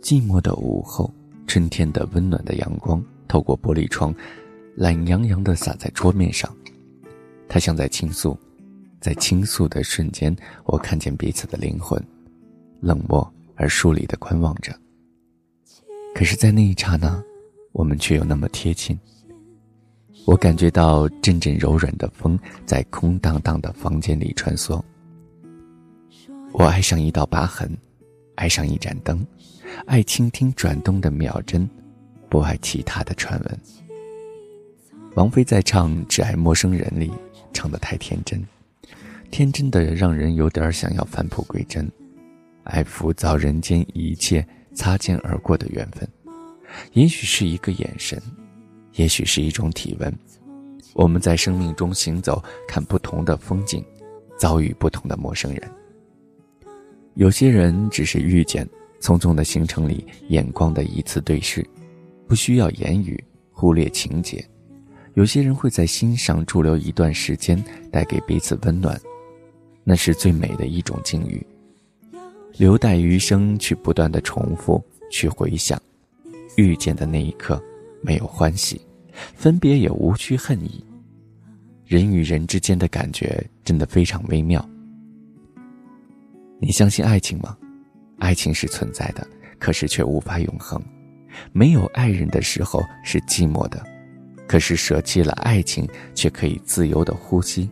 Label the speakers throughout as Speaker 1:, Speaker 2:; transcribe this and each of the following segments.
Speaker 1: 寂寞的午后，春天的温暖的阳光透过玻璃窗，懒洋洋地洒在桌面上。他像在倾诉，在倾诉的瞬间，我看见彼此的灵魂，冷漠而疏离地观望着。可是，在那一刹那，我们却又那么贴近。我感觉到阵阵柔软的风在空荡荡的房间里穿梭。我爱上一道疤痕，爱上一盏灯。爱倾听转动的秒针，不爱其他的传闻。王菲在唱《只爱陌生人》里唱的太天真，天真的让人有点想要返璞归真，爱浮躁人间一切擦肩而过的缘分。也许是一个眼神，也许是一种体温。我们在生命中行走，看不同的风景，遭遇不同的陌生人。有些人只是遇见。匆匆的行程里，眼光的一次对视，不需要言语，忽略情节。有些人会在心上驻留一段时间，带给彼此温暖，那是最美的一种境遇。留待余生去不断的重复，去回想。遇见的那一刻，没有欢喜，分别也无需恨意。人与人之间的感觉真的非常微妙。你相信爱情吗？爱情是存在的，可是却无法永恒。没有爱人的时候是寂寞的，可是舍弃了爱情，却可以自由的呼吸。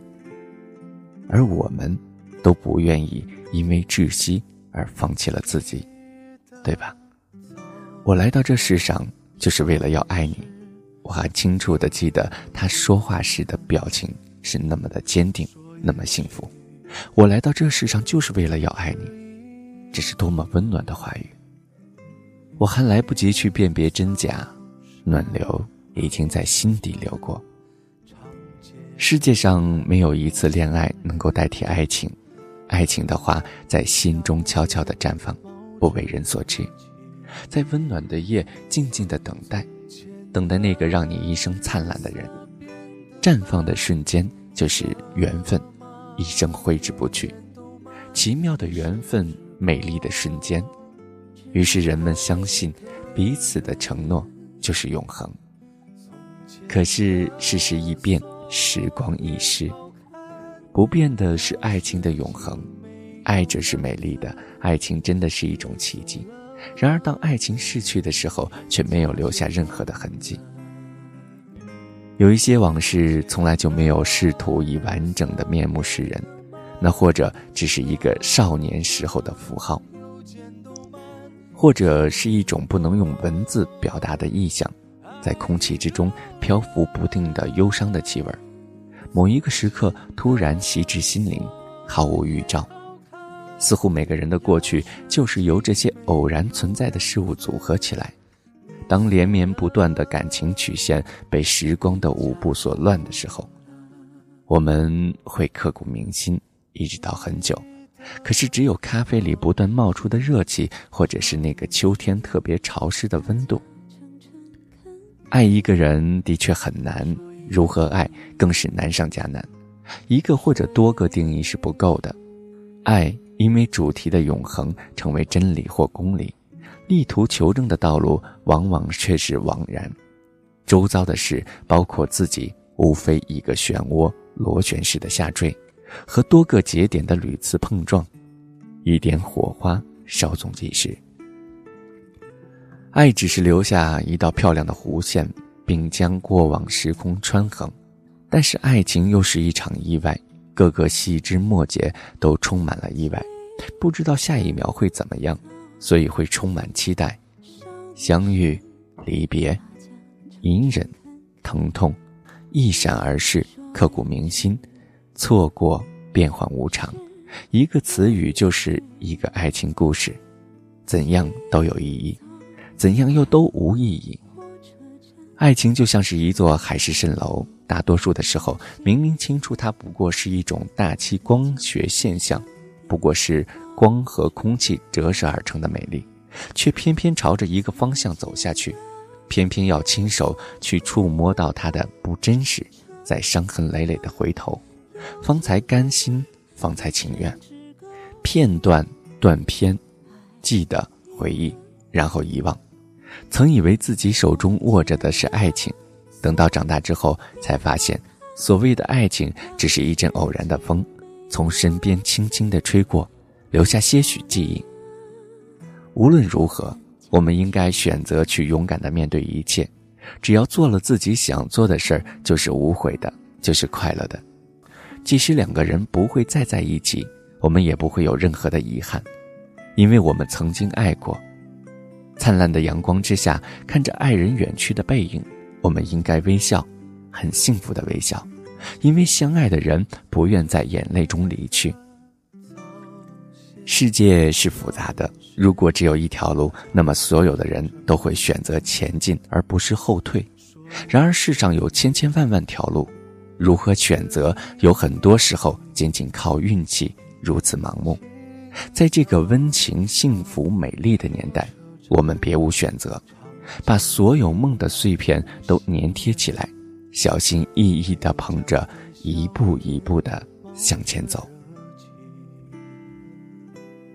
Speaker 1: 而我们，都不愿意因为窒息而放弃了自己，对吧？我来到这世上就是为了要爱你。我还清楚的记得他说话时的表情是那么的坚定，那么幸福。我来到这世上就是为了要爱你。这是多么温暖的话语！我还来不及去辨别真假，暖流已经在心底流过。世界上没有一次恋爱能够代替爱情，爱情的话在心中悄悄的绽放，不为人所知。在温暖的夜，静静的等待，等待那个让你一生灿烂的人。绽放的瞬间就是缘分，一生挥之不去。奇妙的缘分。美丽的瞬间，于是人们相信，彼此的承诺就是永恒。可是世事易变，时光易逝，不变的是爱情的永恒。爱着是美丽的，爱情真的是一种奇迹。然而，当爱情逝去的时候，却没有留下任何的痕迹。有一些往事，从来就没有试图以完整的面目示人。那或者只是一个少年时候的符号，或者是一种不能用文字表达的意象，在空气之中漂浮不定的忧伤的气味某一个时刻突然袭至心灵，毫无预兆，似乎每个人的过去就是由这些偶然存在的事物组合起来。当连绵不断的感情曲线被时光的舞步所乱的时候，我们会刻骨铭心。一直到很久，可是只有咖啡里不断冒出的热气，或者是那个秋天特别潮湿的温度。爱一个人的确很难，如何爱更是难上加难。一个或者多个定义是不够的。爱因为主题的永恒成为真理或公理，力图求证的道路往往却是枉然。周遭的事，包括自己，无非一个漩涡，螺旋式的下坠。和多个节点的屡次碰撞，一点火花稍纵即逝。爱只是留下一道漂亮的弧线，并将过往时空穿横；但是爱情又是一场意外，各个细枝末节都充满了意外，不知道下一秒会怎么样，所以会充满期待。相遇、离别、隐忍、疼痛，一闪而逝，刻骨铭心。错过，变幻无常，一个词语就是一个爱情故事，怎样都有意义，怎样又都无意义。爱情就像是一座海市蜃楼，大多数的时候，明明清楚它不过是一种大气光学现象，不过是光和空气折射而成的美丽，却偏偏朝着一个方向走下去，偏偏要亲手去触摸到它的不真实，再伤痕累累的回头。方才甘心，方才情愿。片段断片，记得回忆，然后遗忘。曾以为自己手中握着的是爱情，等到长大之后，才发现，所谓的爱情只是一阵偶然的风，从身边轻轻的吹过，留下些许记忆。无论如何，我们应该选择去勇敢的面对一切，只要做了自己想做的事儿，就是无悔的，就是快乐的。即使两个人不会再在一起，我们也不会有任何的遗憾，因为我们曾经爱过。灿烂的阳光之下，看着爱人远去的背影，我们应该微笑，很幸福的微笑，因为相爱的人不愿在眼泪中离去。世界是复杂的，如果只有一条路，那么所有的人都会选择前进而不是后退。然而世上有千千万万条路，如何选择，有很多时候仅仅靠运气，如此盲目。在这个温情、幸福、美丽的年代。我们别无选择，把所有梦的碎片都粘贴起来，小心翼翼地捧着，一步一步地向前走。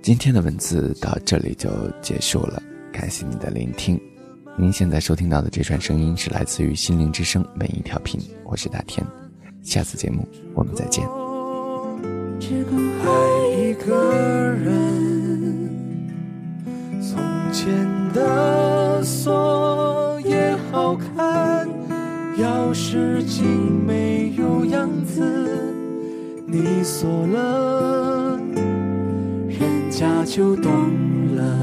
Speaker 1: 今天的文字到这里就结束了，感谢你的聆听。您现在收听到的这串声音是来自于心灵之声每一条频，我是大天，下次节目我们再见。
Speaker 2: 只够爱一个人。前的锁也好看，钥匙精没有样子，你锁了，人家就懂了。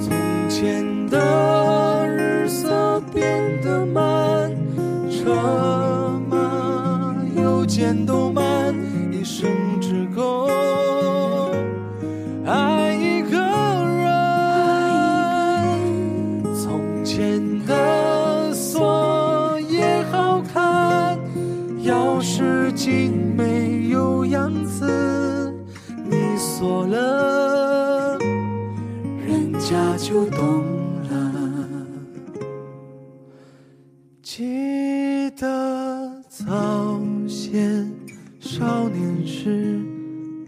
Speaker 2: 从前的日色变得慢，车马邮件都记得早先少年时，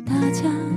Speaker 2: 大家。